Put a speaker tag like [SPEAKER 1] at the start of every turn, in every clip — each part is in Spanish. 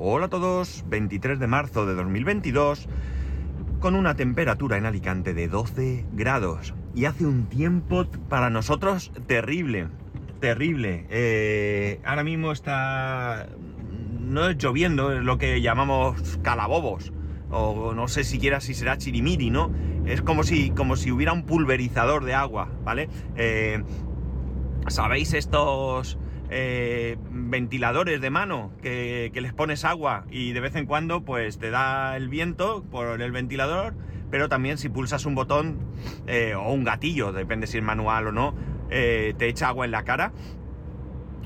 [SPEAKER 1] Hola a todos, 23 de marzo de 2022, con una temperatura en Alicante de 12 grados. Y hace un tiempo para nosotros terrible, terrible. Eh, ahora mismo está... No es lloviendo, es lo que llamamos calabobos. O no sé siquiera si será chirimiri, ¿no? Es como si, como si hubiera un pulverizador de agua, ¿vale? Eh, ¿Sabéis estos eh, ventiladores de mano que, les pones agua y de vez en cuando pues te da el viento por el ventilador, pero también si pulsas un botón eh, o un gatillo, depende si es manual o no, eh, te echa agua en la cara.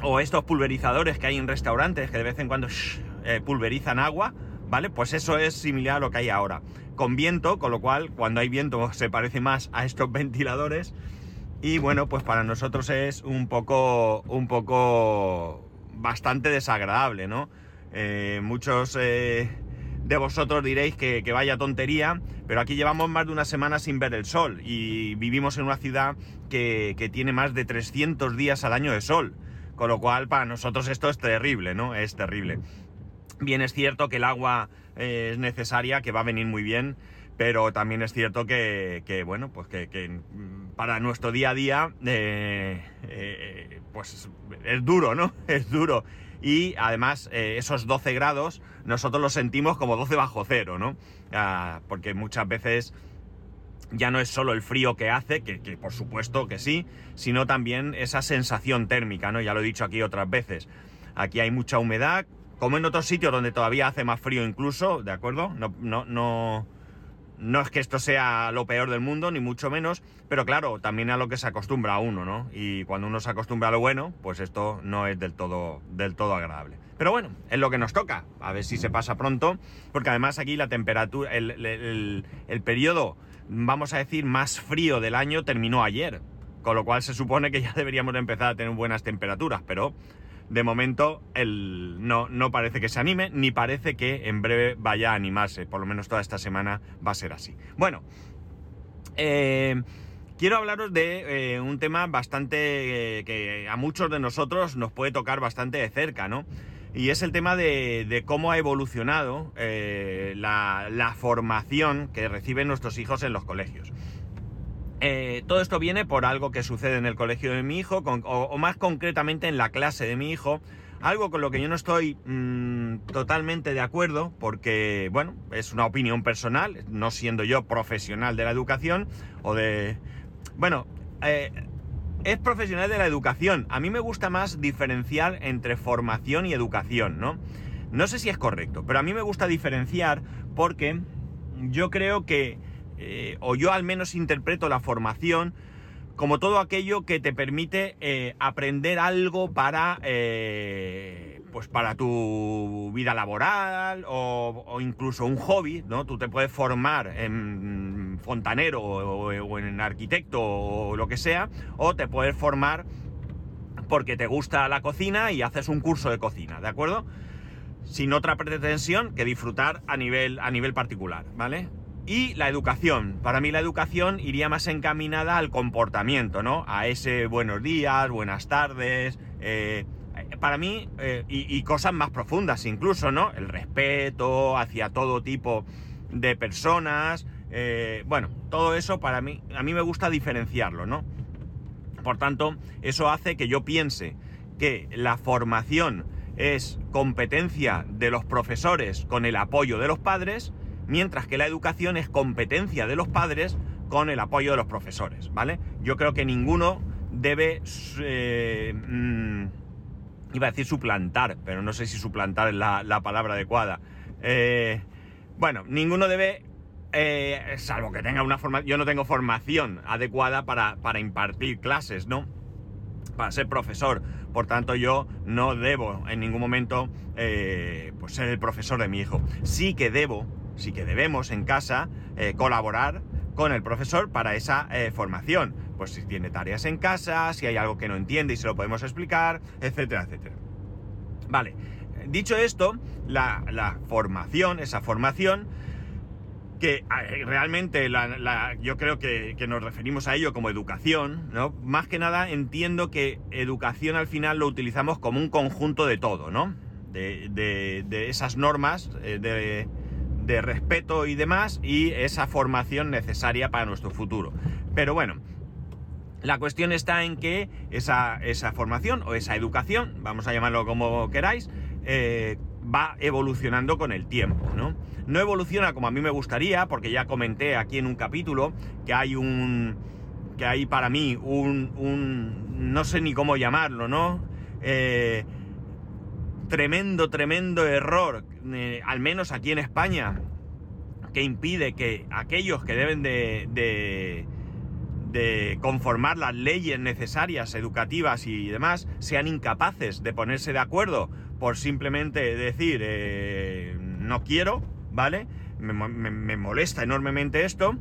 [SPEAKER 1] O estos pulverizadores que hay en restaurantes que de vez en cuando pulverizan agua, ¿vale? Pues eso es similar a lo que hay ahora. Con viento, con lo cual cuando hay viento se parece más a estos ventiladores y bueno, pues para nosotros es un poco, un poco bastante desagradable, ¿no? Eh, muchos eh, de vosotros diréis que, vaya tontería, pero aquí llevamos más de una semana sin ver el sol y vivimos en una ciudad que, tiene más de 300 días al año de sol, con lo cual para nosotros esto es terrible, ¿no? Es terrible. Bien es cierto que el agua eh, es necesaria, que va a venir muy bien, pero también es cierto que, bueno, pues que, mm, para nuestro día a día, eh, eh, pues es duro, ¿no? Es duro. Y además, eh, esos 12 grados, nosotros los sentimos como 12 bajo cero, ¿no? Ah, porque muchas veces ya no es solo el frío que hace, que, por supuesto que sí, sino también esa sensación térmica, ¿no? Ya lo he dicho aquí otras veces. Aquí hay mucha humedad, como en otros sitios donde todavía hace más frío incluso, ¿de acuerdo? No, no no es que esto sea lo peor del mundo, ni mucho menos, pero claro, también a lo que se acostumbra a uno, ¿no? Y cuando uno se acostumbra a lo bueno, pues esto no es del todo, del todo agradable. Pero bueno, es lo que nos toca, a ver si se pasa pronto, porque además aquí la temperatura, el, el periodo, vamos a decir, más frío del año terminó ayer, con lo cual se supone que ya deberíamos empezar a tener buenas temperaturas, pero de momento el, no, no parece que se anime, ni parece que en breve vaya a animarse. Por lo menos toda esta semana va a ser así. Bueno, eh, quiero hablaros de eh, un tema bastante eh, que a muchos de nosotros nos puede tocar bastante de cerca, ¿no? Y es el tema de, cómo ha evolucionado la, la formación que reciben nuestros hijos en los colegios. Eh, todo esto viene por algo que sucede en el colegio de mi hijo, o, más concretamente en la clase de mi hijo, algo con lo que yo no estoy mm, totalmente de acuerdo, porque, bueno, es una opinión personal, no siendo yo profesional de la educación, o de... Bueno, eh, es profesional de la educación. A mí me gusta más diferenciar entre formación y educación, ¿no? No sé si es correcto, pero a mí me gusta diferenciar porque yo creo que eh, o yo al menos interpreto la formación como todo aquello que te permite eh, aprender algo para, eh, pues para tu vida laboral o, incluso un hobby, ¿no? Tú te puedes formar en fontanero o, en arquitecto o lo que sea, o te puedes formar porque te gusta la cocina y haces un curso de cocina, ¿de acuerdo? Sin otra pretensión que disfrutar a nivel, a nivel particular, ¿vale? Y la educación. Para mí la educación iría más encaminada al comportamiento, ¿no? A ese buenos días, buenas tardes. Eh, para mí, eh, y, cosas más profundas incluso, ¿no? El respeto hacia todo tipo de personas. Eh, bueno, todo eso para mí, a mí me gusta diferenciarlo, ¿no? Por tanto, eso hace que yo piense que la formación es competencia de los profesores con el apoyo de los padres mientras que la educación es competencia de los padres con el apoyo de los profesores, ¿vale? Yo creo que ninguno debe, eh, mm, iba a decir suplantar, pero no sé si suplantar es la, palabra adecuada. Eh, bueno, ninguno debe, eh, salvo que tenga una formación, yo no tengo formación adecuada para, impartir clases, ¿no? Para ser profesor. Por tanto, yo no debo en ningún momento pues ser el profesor de mi hijo. Sí que debo sí que debemos en casa eh, colaborar con el profesor para esa eh, formación. Pues si tiene tareas en casa, si hay algo que no entiende y se lo podemos explicar, etcétera, etcétera. Vale, dicho esto, la, formación, esa formación, que eh, realmente yo creo que, que, nos referimos a ello como educación, ¿no? Más que nada entiendo que educación al final lo utilizamos como un conjunto de todo, ¿no? de, esas normas de, de respeto y demás y esa formación necesaria para nuestro futuro. Pero bueno, la cuestión está en que esa, esa, formación o esa educación, vamos a llamarlo como queráis, eh, va evolucionando con el tiempo, ¿no? No evoluciona como a mí me gustaría, porque ya comenté aquí en un capítulo que hay un... que hay para mí un... un no sé ni cómo llamarlo, ¿no? Eh, tremendo, tremendo error, eh, al menos aquí en España, que impide que aquellos que deben de, de, conformar las leyes necesarias, educativas y demás, sean incapaces de ponerse de acuerdo por simplemente decir eh, no quiero, ¿vale? Me, me, molesta enormemente esto.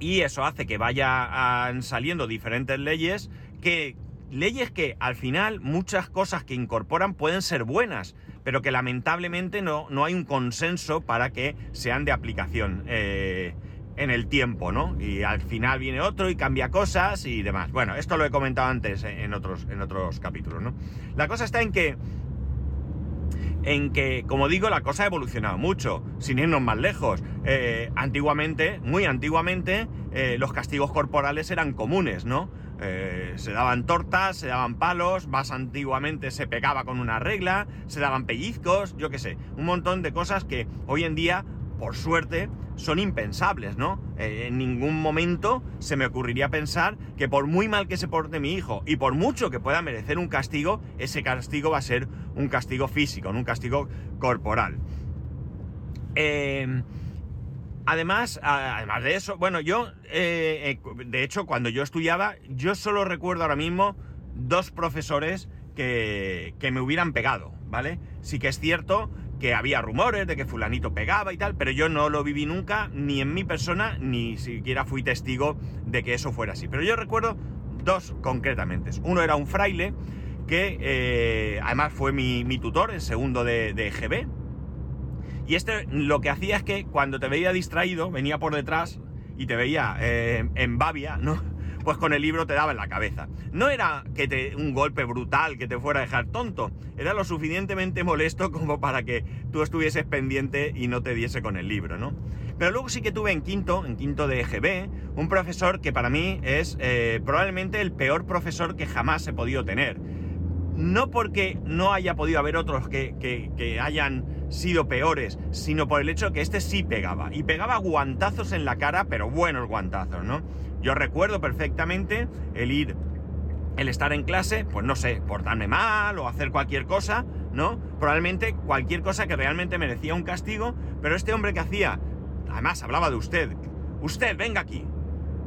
[SPEAKER 1] Y eso hace que vayan saliendo diferentes leyes que leyes que al final muchas cosas que incorporan pueden ser buenas, pero que lamentablemente no, no hay un consenso para que sean de aplicación eh, en el tiempo, ¿no? Y al final viene otro y cambia cosas y demás. Bueno, esto lo he comentado antes en otros, en otros capítulos, ¿no? La cosa está en que en que, como digo, la cosa ha evolucionado mucho, sin irnos más lejos. Eh, antiguamente, muy antiguamente, eh, los castigos corporales eran comunes, ¿no? Eh, se daban tortas, se daban palos, más antiguamente se pegaba con una regla, se daban pellizcos, yo qué sé, un montón de cosas que hoy en día, por suerte, son impensables, ¿no? Eh, en ningún momento se me ocurriría pensar que por muy mal que se porte mi hijo y por mucho que pueda merecer un castigo, ese castigo va a ser un castigo físico, un castigo corporal. Eh, Además, además de eso, bueno, yo, eh, eh, de hecho, cuando yo estudiaba, yo solo recuerdo ahora mismo dos profesores que, que, me hubieran pegado, ¿vale? Sí que es cierto que había rumores de que fulanito pegaba y tal, pero yo no lo viví nunca, ni en mi persona, ni siquiera fui testigo de que eso fuera así. Pero yo recuerdo dos concretamente. Uno era un fraile que eh, además fue mi, mi, tutor en segundo de, de EGB, y este lo que hacía es que cuando te veía distraído, venía por detrás y te veía eh, en babia, ¿no? Pues con el libro te daba en la cabeza. No era que te, un golpe brutal que te fuera a dejar tonto, era lo suficientemente molesto como para que tú estuvieses pendiente y no te diese con el libro, ¿no? Pero luego sí que tuve en quinto, en quinto de EGB, un profesor que para mí es eh, probablemente el peor profesor que jamás he podido tener. No porque no haya podido haber otros que, que, que hayan sido peores, sino por el hecho que este sí pegaba. Y pegaba guantazos en la cara, pero buenos guantazos, ¿no? Yo recuerdo perfectamente el ir, el estar en clase, pues no sé, portarme mal o hacer cualquier cosa, ¿no? Probablemente cualquier cosa que realmente merecía un castigo, pero este hombre que hacía, además hablaba de usted, usted, venga aquí.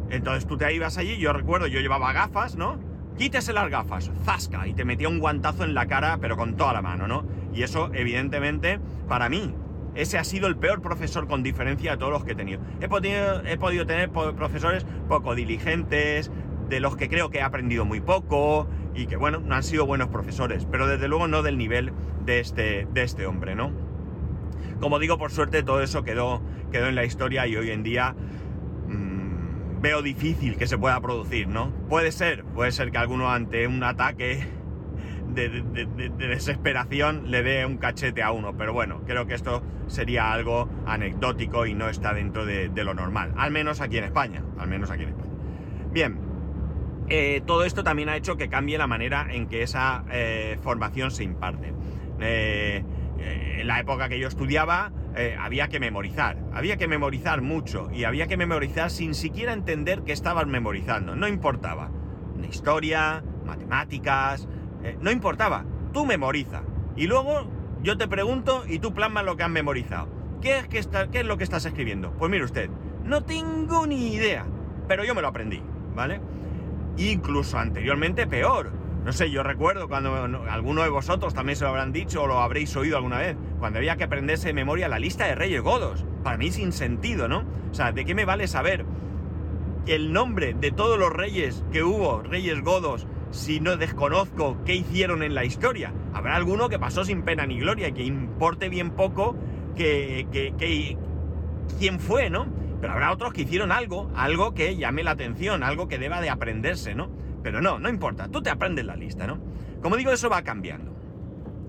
[SPEAKER 1] Entonces tú te ibas allí, yo recuerdo, yo llevaba gafas, ¿no? Quítese las gafas, zasca, y te metía un guantazo en la cara, pero con toda la mano, ¿no? Y eso, evidentemente, para mí, ese ha sido el peor profesor con diferencia de todos los que he tenido. He podido, he podido tener profesores poco diligentes, de los que creo que he aprendido muy poco y que, bueno, no han sido buenos profesores, pero desde luego no del nivel de este, de este hombre, ¿no? Como digo, por suerte todo eso quedó, quedó en la historia y hoy en día mmm, veo difícil que se pueda producir, ¿no? Puede ser, puede ser que alguno ante un ataque de, desesperación le dé un cachete a uno. Pero bueno, creo que esto sería algo anecdótico y no está dentro de, lo normal. Al menos aquí en España. Al menos aquí en España. Bien. Eh, todo esto también ha hecho que cambie la manera en que esa eh, formación se imparte. Eh, en la época que yo estudiaba había que memorizar, había que memorizar mucho y había que memorizar sin siquiera entender que estabas memorizando, no importaba. Historia, matemáticas, eh, no importaba, tú memoriza. Y luego yo te pregunto y tú plasmas lo que has memorizado. ¿Qué es, que está, ¿Qué es lo que estás escribiendo? Pues mire usted, no tengo ni idea, pero yo me lo aprendí, ¿vale? Incluso anteriormente peor. No sé, yo recuerdo cuando alguno de vosotros también se lo habrán dicho o lo habréis oído alguna vez, cuando había que aprenderse de memoria la lista de reyes godos. Para mí sin sentido, ¿no? O sea, ¿de qué me vale saber el nombre de todos los reyes que hubo, reyes godos, si no desconozco qué hicieron en la historia. Habrá alguno que pasó sin pena ni gloria y que importe bien poco que, que, quién fue, ¿no? Pero habrá otros que hicieron algo, algo que llame la atención, algo que deba de aprenderse, ¿no? Pero no, no importa, tú te aprendes la lista, ¿no? Como digo, eso va cambiando.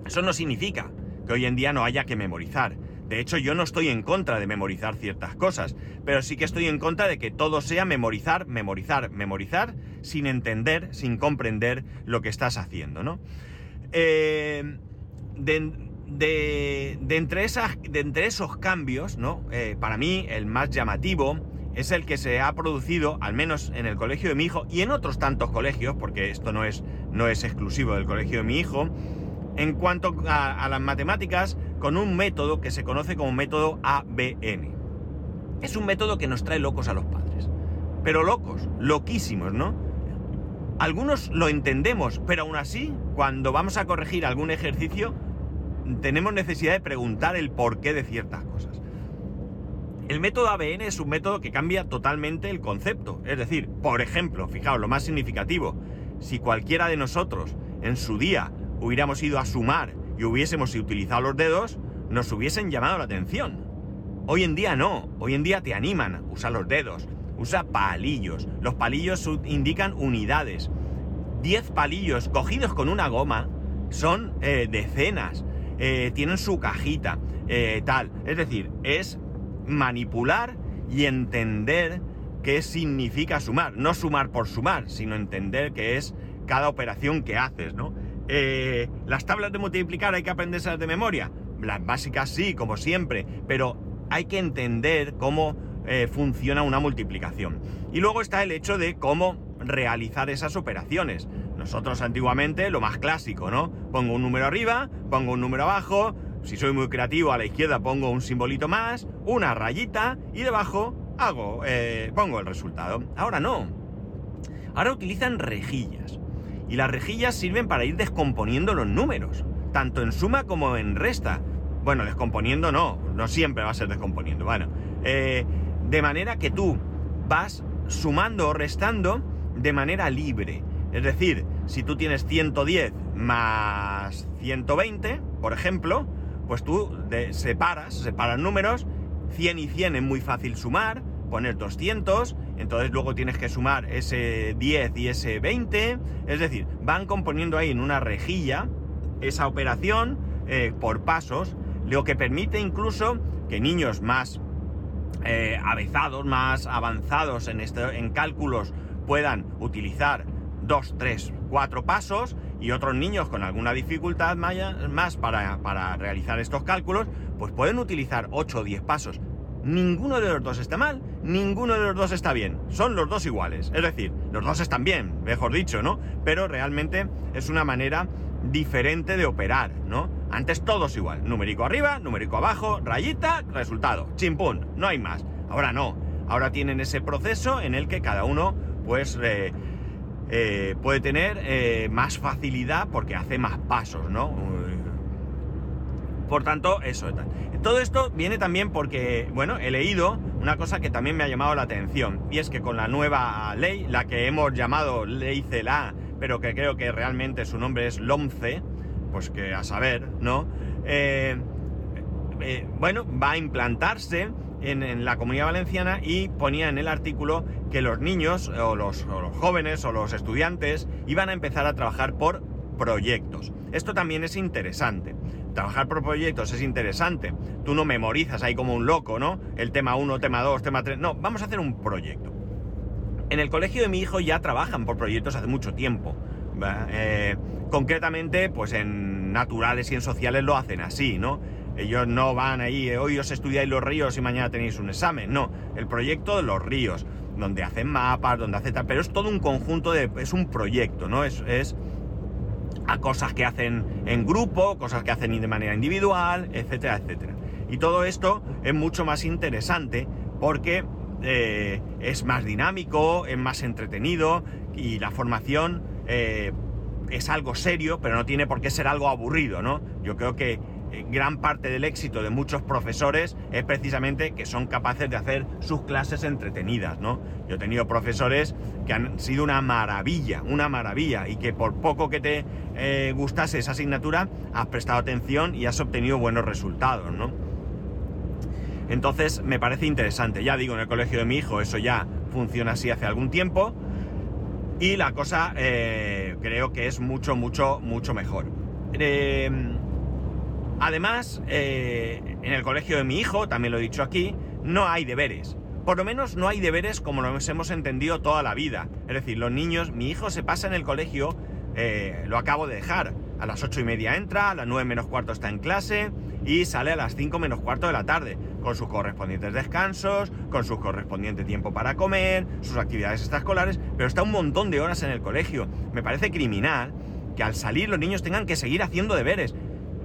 [SPEAKER 1] Eso no significa que hoy en día no haya que memorizar. De hecho, yo no estoy en contra de memorizar ciertas cosas, pero sí que estoy en contra de que todo sea memorizar, memorizar, memorizar, sin entender, sin comprender lo que estás haciendo, ¿no? Eh, de, de, entre esos cambios, ¿no? Eh, para mí, el más llamativo es el que se ha producido, al menos en el colegio de mi hijo y en otros tantos colegios, porque esto no es, no es exclusivo del colegio de mi hijo, en cuanto a, las matemáticas con un método que se conoce como método ABN. Es un método que nos trae locos a los padres. Pero locos, loquísimos, ¿no? Algunos lo entendemos, pero aún así, cuando vamos a corregir algún ejercicio, tenemos necesidad de preguntar el porqué de ciertas cosas. El método ABN es un método que cambia totalmente el concepto. Es decir, por ejemplo, fijaos, lo más significativo, si cualquiera de nosotros en su día hubiéramos ido a sumar y hubiésemos utilizado los dedos, nos hubiesen llamado la atención. Hoy en día no, hoy en día te animan, usa los dedos, usa palillos. Los palillos indican unidades. Diez palillos cogidos con una goma son eh, decenas, eh, tienen su cajita, eh, tal. Es decir, es manipular y entender qué significa sumar. No sumar por sumar, sino entender qué es cada operación que haces, ¿no? Eh, las tablas de multiplicar hay que aprenderse de memoria. Las básicas sí, como siempre, pero hay que entender cómo eh, funciona una multiplicación. Y luego está el hecho de cómo realizar esas operaciones. Nosotros antiguamente lo más clásico, ¿no? Pongo un número arriba, pongo un número abajo, si soy muy creativo a la izquierda pongo un simbolito más, una rayita y debajo hago, eh, pongo el resultado. Ahora no. Ahora utilizan rejillas. Y las rejillas sirven para ir descomponiendo los números, tanto en suma como en resta. Bueno, descomponiendo no, no siempre va a ser descomponiendo. Bueno, eh, de manera que tú vas sumando o restando de manera libre. Es decir, si tú tienes 110 más 120, por ejemplo, pues tú separas, separas números, 100 y 100 es muy fácil sumar, poner 200, entonces luego tienes que sumar ese 10 y ese 20, es decir, van componiendo ahí en una rejilla esa operación eh, por pasos, lo que permite incluso que niños más eh, avezados, más avanzados en, este, en cálculos puedan utilizar 2, 3, 4 pasos y otros niños con alguna dificultad más para, para realizar estos cálculos, pues pueden utilizar 8 o 10 pasos. Ninguno de los dos está mal, ninguno de los dos está bien. Son los dos iguales. Es decir, los dos están bien, mejor dicho, ¿no? Pero realmente es una manera diferente de operar, ¿no? Antes todos igual. Numérico arriba, numérico abajo, rayita, resultado. Chimpún, no hay más. Ahora no. Ahora tienen ese proceso en el que cada uno, pues, eh, eh, puede tener eh, más facilidad porque hace más pasos, ¿no? Por tanto, eso. Todo esto viene también porque, bueno, he leído una cosa que también me ha llamado la atención, y es que con la nueva ley, la que hemos llamado ley CELA, pero que creo que realmente su nombre es LOMCE, pues que a saber, ¿no? Eh, bueno, va a implantarse en, la comunidad valenciana y ponía en el artículo que los niños o los, jóvenes o los estudiantes iban a empezar a trabajar por proyectos. Esto también es interesante. Trabajar por proyectos es interesante. Tú no memorizas ahí como un loco, ¿no? El tema 1, tema 2, tema 3. No, vamos a hacer un proyecto. En el colegio de mi hijo ya trabajan por proyectos hace mucho tiempo. Eh, concretamente, pues en naturales y en sociales lo hacen así, ¿no? Ellos no van ahí, eh, hoy os estudiáis los ríos y mañana tenéis un examen. No, el proyecto de los ríos, donde hacen mapas, donde hacen tal, pero es todo un conjunto de, es un proyecto, ¿no? Es, es a cosas que hacen en grupo, cosas que hacen de manera individual, etcétera, etcétera. Y todo esto es mucho más interesante porque eh, es más dinámico, es más entretenido y la formación eh, es algo serio, pero no tiene por qué ser algo aburrido, ¿no? Yo creo que gran parte del éxito de muchos profesores es precisamente que son capaces de hacer sus clases entretenidas, ¿no? Yo he tenido profesores que han sido una maravilla, una maravilla, y que por poco que te eh, gustase esa asignatura, has prestado atención y has obtenido buenos resultados, ¿no? Entonces me parece interesante. Ya digo, en el colegio de mi hijo eso ya funciona así hace algún tiempo. Y la cosa eh, creo que es mucho, mucho, mucho mejor. Además, eh, en el colegio de mi hijo, también lo he dicho aquí, no hay deberes. Por lo menos no hay deberes como nos hemos entendido toda la vida. Es decir, los niños, mi hijo se pasa en el colegio, eh, lo acabo de dejar. A las ocho y media entra, a las nueve menos cuarto está en clase y sale a las cinco menos cuarto de la tarde, con sus correspondientes descansos, con su correspondiente tiempo para comer, sus actividades extraescolares, pero está un montón de horas en el colegio. Me parece criminal que al salir los niños tengan que seguir haciendo deberes.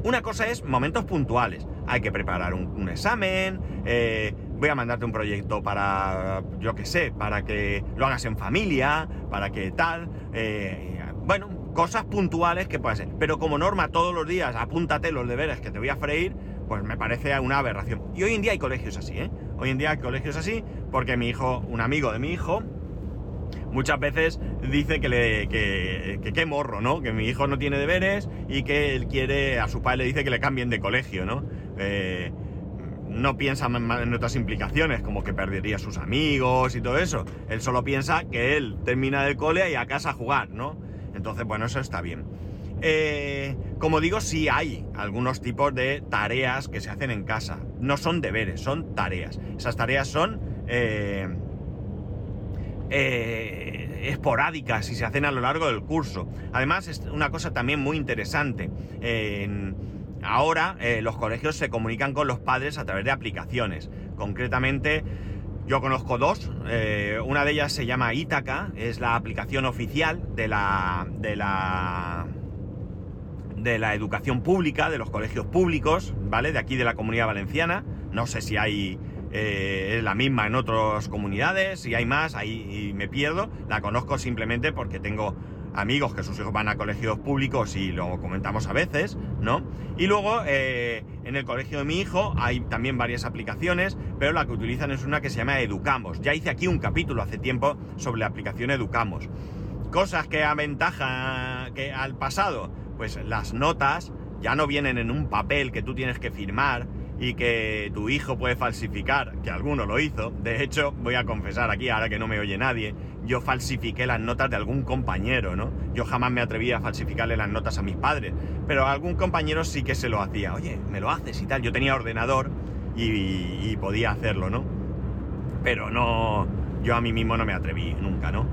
[SPEAKER 1] Una cosa es momentos puntuales. Hay que preparar un, examen, eh, voy a mandarte un proyecto para, yo qué sé, para que lo hagas en familia, para que tal. Eh, bueno, cosas puntuales que pueden ser. Pero como norma todos los días apúntate los deberes que te voy a freír, pues me parece una aberración. Y hoy en día hay colegios así, ¿eh? Hoy en día hay colegios así porque mi hijo, un amigo de mi hijo, muchas veces dice que le que, qué morro, ¿no? Que mi hijo no tiene deberes y que él quiere, a su padre le dice que le cambien de colegio, ¿no? Eh, no piensa en otras implicaciones, como que perdería sus amigos y todo eso. Él solo piensa que él termina del cole y a casa a jugar, ¿no? Entonces, bueno, eso está bien. Eh, como digo, sí hay algunos tipos de tareas que se hacen en casa. No son deberes, son tareas. Esas tareas son... Eh, eh, esporádicas y se hacen a lo largo del curso. Además, es una cosa también muy interesante. ahora eh, los colegios se comunican con los padres a través de aplicaciones. Concretamente, yo conozco dos. Eh, una de ellas se llama Ítaca, es la aplicación oficial de la, de la de la educación pública, de los colegios públicos, ¿vale? De aquí de la comunidad valenciana. No sé si hay eh, es la misma en otras comunidades, y hay más, ahí me pierdo. La conozco simplemente porque tengo amigos que sus hijos van a colegios públicos y lo comentamos a veces, ¿no? Y luego eh, en el colegio de mi hijo hay también varias aplicaciones, pero la que utilizan es una que se llama Educamos. Ya hice aquí un capítulo hace tiempo sobre la aplicación Educamos. Cosas que aventaja que al pasado, pues las notas ya no vienen en un papel que tú tienes que firmar, y que tu hijo puede falsificar, que alguno lo hizo. De hecho, voy a confesar aquí, ahora que no me oye nadie, yo falsifiqué las notas de algún compañero, ¿no? Yo jamás me atreví a falsificarle las notas a mis padres, pero algún compañero sí que se lo hacía. Oye, me lo haces y tal. Yo tenía ordenador y, podía hacerlo, ¿no? Pero no, yo a mí mismo no me atreví nunca, ¿no?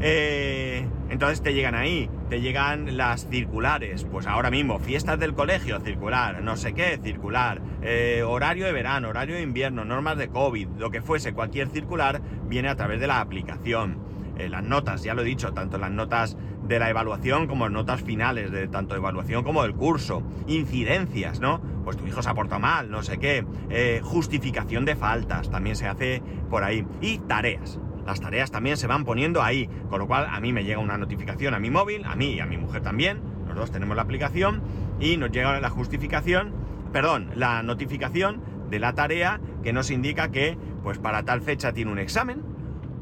[SPEAKER 1] Eh, entonces te llegan ahí, te llegan las circulares, pues ahora mismo, fiestas del colegio, circular, no sé qué, circular, eh, horario de verano, horario de invierno, normas de COVID, lo que fuese, cualquier circular viene a través de la aplicación. Eh, las notas, ya lo he dicho, tanto las notas de la evaluación como las notas finales, de tanto evaluación como del curso, incidencias, ¿no? Pues tu hijo se ha portado mal, no sé qué, eh, justificación de faltas, también se hace por ahí, y tareas las tareas también se van poniendo ahí, con lo cual a mí me llega una notificación a mi móvil, a mí y a mi mujer también, los dos tenemos la aplicación y nos llega la justificación, perdón, la notificación de la tarea que nos indica que pues para tal fecha tiene un examen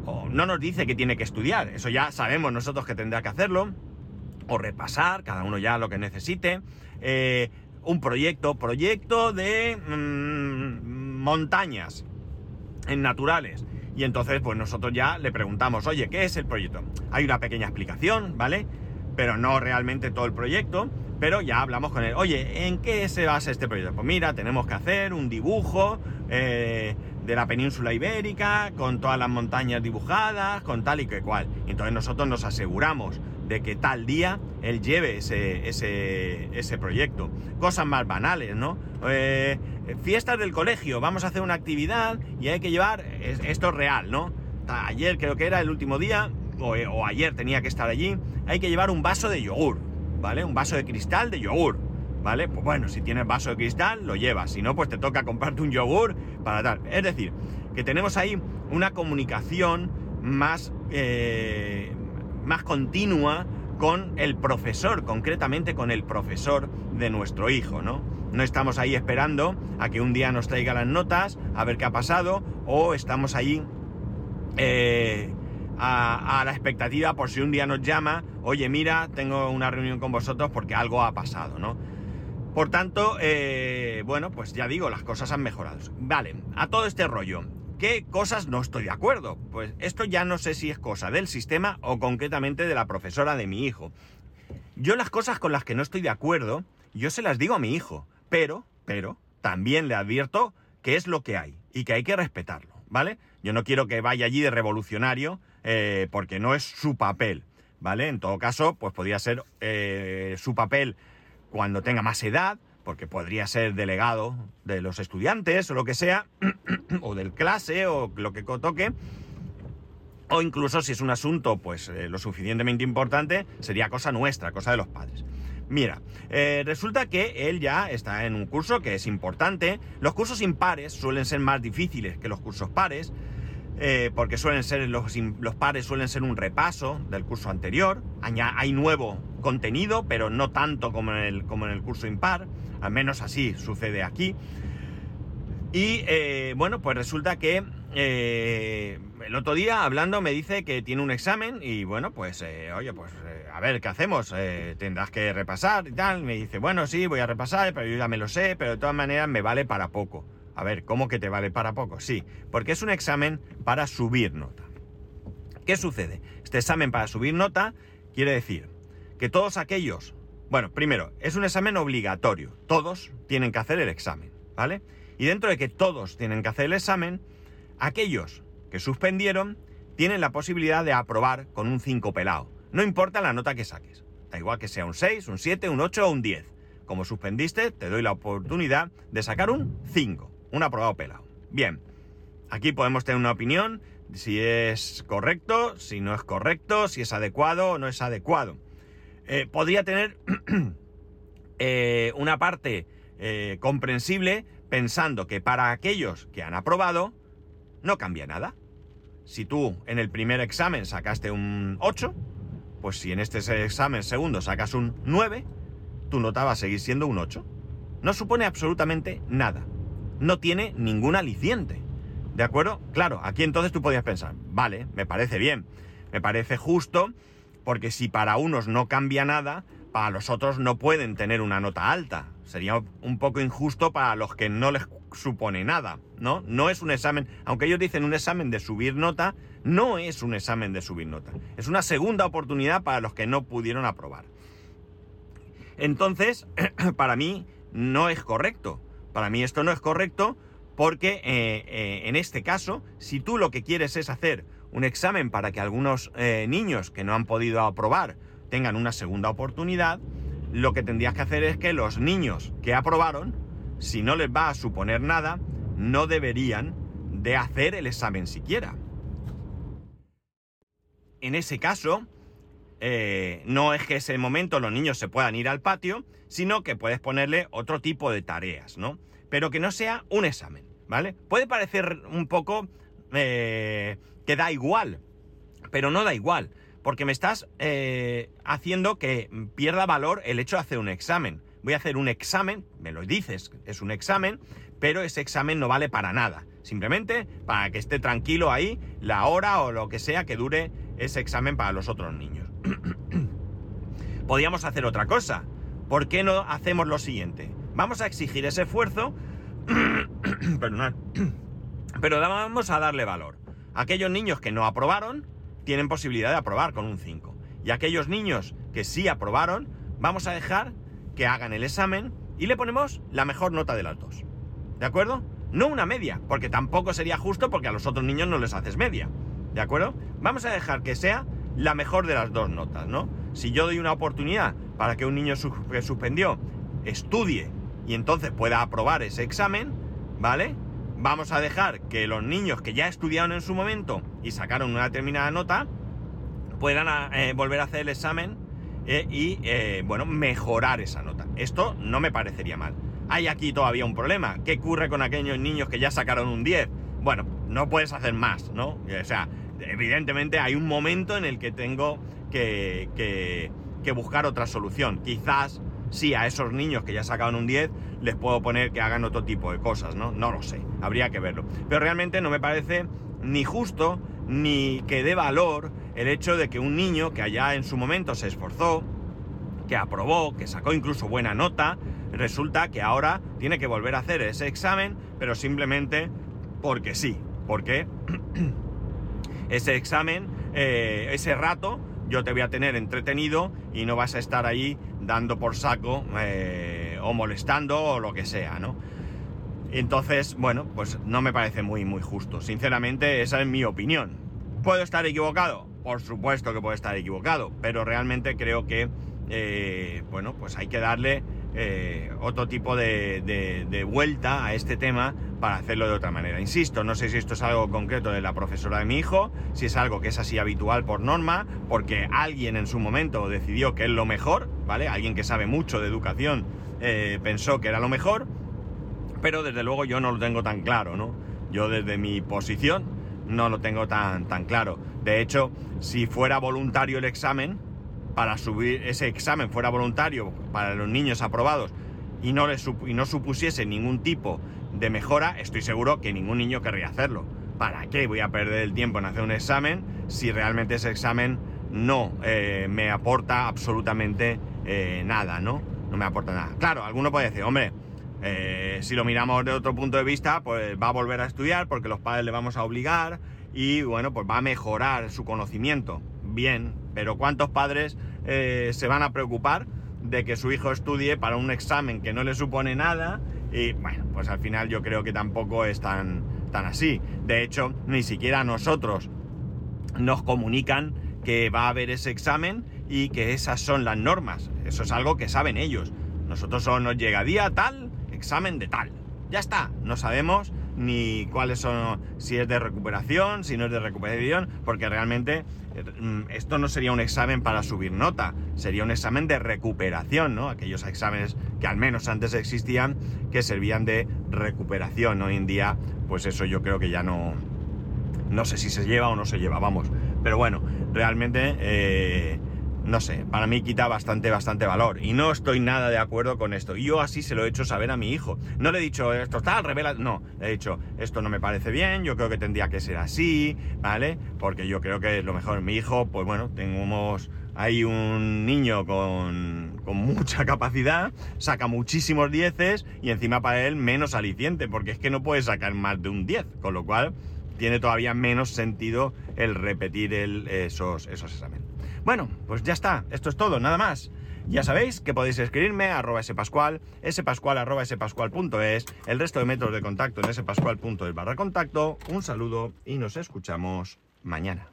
[SPEAKER 1] o no nos dice que tiene que estudiar, eso ya sabemos nosotros que tendrá que hacerlo o repasar, cada uno ya lo que necesite. Eh, un proyecto, proyecto de mm, montañas en naturales. Y entonces, pues nosotros ya le preguntamos, oye, ¿qué es el proyecto? Hay una pequeña explicación, ¿vale? Pero no realmente todo el proyecto, pero ya hablamos con él, oye, ¿en qué se basa este proyecto? Pues mira, tenemos que hacer un dibujo eh, de la península ibérica, con todas las montañas dibujadas, con tal y que cual. Entonces nosotros nos aseguramos de que tal día él lleve ese, ese, ese proyecto. Cosas más banales, ¿no? Eh, fiestas del colegio, vamos a hacer una actividad y hay que llevar, esto es real, ¿no? Ayer creo que era el último día, o, ayer tenía que estar allí, hay que llevar un vaso de yogur, ¿vale? Un vaso de cristal de yogur, ¿vale? Pues bueno, si tienes vaso de cristal, lo llevas, si no, pues te toca comprarte un yogur para tal. Es decir, que tenemos ahí una comunicación más, eh, más continua con el profesor, concretamente con el profesor de nuestro hijo, ¿no? No estamos ahí esperando a que un día nos traiga las notas, a ver qué ha pasado, o estamos ahí eh, a, la expectativa por si un día nos llama, oye, mira, tengo una reunión con vosotros porque algo ha pasado, ¿no? Por tanto, eh, bueno, pues ya digo, las cosas han mejorado. Vale, a todo este rollo, ¿qué cosas no estoy de acuerdo? Pues esto ya no sé si es cosa del sistema o concretamente de la profesora de mi hijo. Yo las cosas con las que no estoy de acuerdo, yo se las digo a mi hijo pero, pero, también le advierto que es lo que hay y que hay que respetarlo, ¿vale? Yo no quiero que vaya allí de revolucionario eh, porque no es su papel, ¿vale? En todo caso, pues podría ser eh, su papel cuando tenga más edad, porque podría ser delegado de los estudiantes o lo que sea, o del clase o lo que toque, o incluso si es un asunto pues eh, lo suficientemente importante, sería cosa nuestra, cosa de los padres. Mira, eh, resulta que él ya está en un curso que es importante. Los cursos impares suelen ser más difíciles que los cursos pares, eh, porque suelen ser los, los, pares suelen ser un repaso del curso anterior. Hay nuevo contenido, pero no tanto como en el, como en el curso impar. Al menos así sucede aquí. Y eh, bueno, pues resulta que el otro día hablando me dice que tiene un examen y bueno, pues eh, oye, pues a ver, ¿qué hacemos? tendrás que repasar y tal. Me dice, bueno, sí, voy a repasar, pero yo ya me lo sé, pero de todas maneras me vale para poco. A ver, ¿cómo que te vale para poco? Sí, porque es un examen para subir nota. ¿Qué sucede? Este examen para subir nota quiere decir que todos aquellos... Bueno, primero, es un examen obligatorio. Todos tienen que hacer el examen, ¿vale? Y dentro de que todos tienen que hacer el examen, aquellos que suspendieron tienen la posibilidad de aprobar con un 5 pelado. No importa la nota que saques. Da igual que sea un 6, un 7, un 8 o un 10. Como suspendiste, te doy la oportunidad de sacar un 5, un aprobado pelado. Bien, aquí podemos tener una opinión si es correcto, si no es correcto, si es adecuado o no es adecuado. Eh, podría tener eh, una parte eh, comprensible pensando que para aquellos que han aprobado no cambia nada. Si tú en el primer examen sacaste un 8, pues si en este examen segundo sacas un 9, tu nota va a seguir siendo un 8. No supone absolutamente nada. No tiene ningún aliciente. ¿De acuerdo? Claro, aquí entonces tú podías pensar, vale, me parece bien, me parece justo, porque si para unos no cambia nada, para los otros no pueden tener una nota alta. Sería un poco injusto para los que no les supone nada, ¿no? No es un examen, aunque ellos dicen un examen de subir nota, no es un examen de subir nota. Es una segunda oportunidad para los que no pudieron aprobar. Entonces, para mí no es correcto. Para mí esto no es correcto porque eh, eh, en este caso, si tú lo que quieres es hacer un examen para que algunos eh, niños que no han podido aprobar tengan una segunda oportunidad, lo que tendrías que hacer es que los niños que aprobaron, si no les va a suponer nada, no deberían de hacer el examen siquiera. En ese caso, eh, no es que ese momento los niños se puedan ir al patio, sino que puedes ponerle otro tipo de tareas, ¿no? Pero que no sea un examen, ¿vale? Puede parecer un poco eh, que da igual, pero no da igual porque me estás eh, haciendo que pierda valor el hecho de hacer un examen. Voy a hacer un examen, me lo dices, es un examen, pero ese examen no vale para nada. Simplemente para que esté tranquilo ahí la hora o lo que sea que dure ese examen para los otros niños. Podríamos hacer otra cosa. ¿Por qué no hacemos lo siguiente? Vamos a exigir ese esfuerzo, pero vamos a darle valor. Aquellos niños que no aprobaron, tienen posibilidad de aprobar con un 5. Y aquellos niños que sí aprobaron, vamos a dejar que hagan el examen y le ponemos la mejor nota de las dos. ¿De acuerdo? No una media, porque tampoco sería justo porque a los otros niños no les haces media. ¿De acuerdo? Vamos a dejar que sea la mejor de las dos notas, ¿no? Si yo doy una oportunidad para que un niño que suspendió estudie y entonces pueda aprobar ese examen, ¿vale? vamos a dejar que los niños que ya estudiaron en su momento y sacaron una determinada nota puedan eh, volver a hacer el examen eh, y, eh, bueno, mejorar esa nota. Esto no me parecería mal. Hay aquí todavía un problema. ¿Qué ocurre con aquellos niños que ya sacaron un 10? Bueno, no puedes hacer más, ¿no? O sea, evidentemente hay un momento en el que tengo que, que buscar otra solución. Quizás sí, a esos niños que ya sacaron un 10 les puedo poner que hagan otro tipo de cosas, ¿no? No lo sé, habría que verlo. Pero realmente no me parece ni justo ni que dé valor el hecho de que un niño que allá en su momento se esforzó, que aprobó, que sacó incluso buena nota, resulta que ahora tiene que volver a hacer ese examen, pero simplemente porque sí, porque ese examen, eh, ese rato, yo te voy a tener entretenido y no vas a estar ahí dando por saco eh, o molestando o lo que sea, ¿no? Entonces, bueno, pues no me parece muy, muy justo. Sinceramente, esa es mi opinión. ¿Puedo estar equivocado? Por supuesto que puedo estar equivocado, pero realmente creo que, eh, bueno, pues hay que darle eh, otro tipo de, de, vuelta a este tema para hacerlo de otra manera. Insisto, no sé si esto es algo concreto de la profesora de mi hijo, si es algo que es así habitual por norma, porque alguien en su momento decidió que es lo mejor, ¿vale? Alguien que sabe mucho de educación eh, pensó que era lo mejor, pero desde luego yo no lo tengo tan claro, ¿no? Yo desde mi posición no lo tengo tan, tan claro. De hecho, si fuera voluntario el examen, para subir ese examen fuera voluntario para los niños aprobados y no, les y no supusiese ningún tipo de mejora, estoy seguro que ningún niño querría hacerlo. ¿Para qué voy a perder el tiempo en hacer un examen si realmente ese examen no eh, me aporta absolutamente eh, nada, ¿no? No me aporta nada. Claro, alguno puede decir, hombre, eh, si lo miramos de otro punto de vista, pues va a volver a estudiar porque los padres le vamos a obligar y bueno, pues va a mejorar su conocimiento. Bien, pero ¿cuántos padres eh, se van a preocupar de que su hijo estudie para un examen que no le supone nada? Y bueno, pues al final yo creo que tampoco es tan, tan así. De hecho, ni siquiera nosotros nos comunican que va a haber ese examen y que esas son las normas. Eso es algo que saben ellos. Nosotros solo nos llega día tal, examen de tal. Ya está, no sabemos ni cuáles son, si es de recuperación, si no es de recuperación, porque realmente eh, esto no sería un examen para subir nota, sería un examen de recuperación, ¿no? Aquellos exámenes que al menos antes existían, que servían de recuperación. Hoy en día, pues eso yo creo que ya no, no sé si se lleva o no se lleva, vamos. Pero bueno, realmente... Eh, no sé, para mí quita bastante, bastante valor. Y no estoy nada de acuerdo con esto. Y yo así se lo he hecho saber a mi hijo. No le he dicho esto está revela. No, le he dicho esto no me parece bien, yo creo que tendría que ser así, ¿vale? Porque yo creo que es lo mejor. Mi hijo, pues bueno, tenemos ahí un niño con, con mucha capacidad, saca muchísimos dieces y encima para él menos aliciente, porque es que no puede sacar más de un 10, con lo cual tiene todavía menos sentido el repetir el, esos, esos exámenes. Bueno, pues ya está, esto es todo, nada más. Ya sabéis que podéis escribirme a arroba spascual, spascual arroba spascual.es, el resto de métodos de contacto en spascual.es barra contacto. Un saludo y nos escuchamos mañana.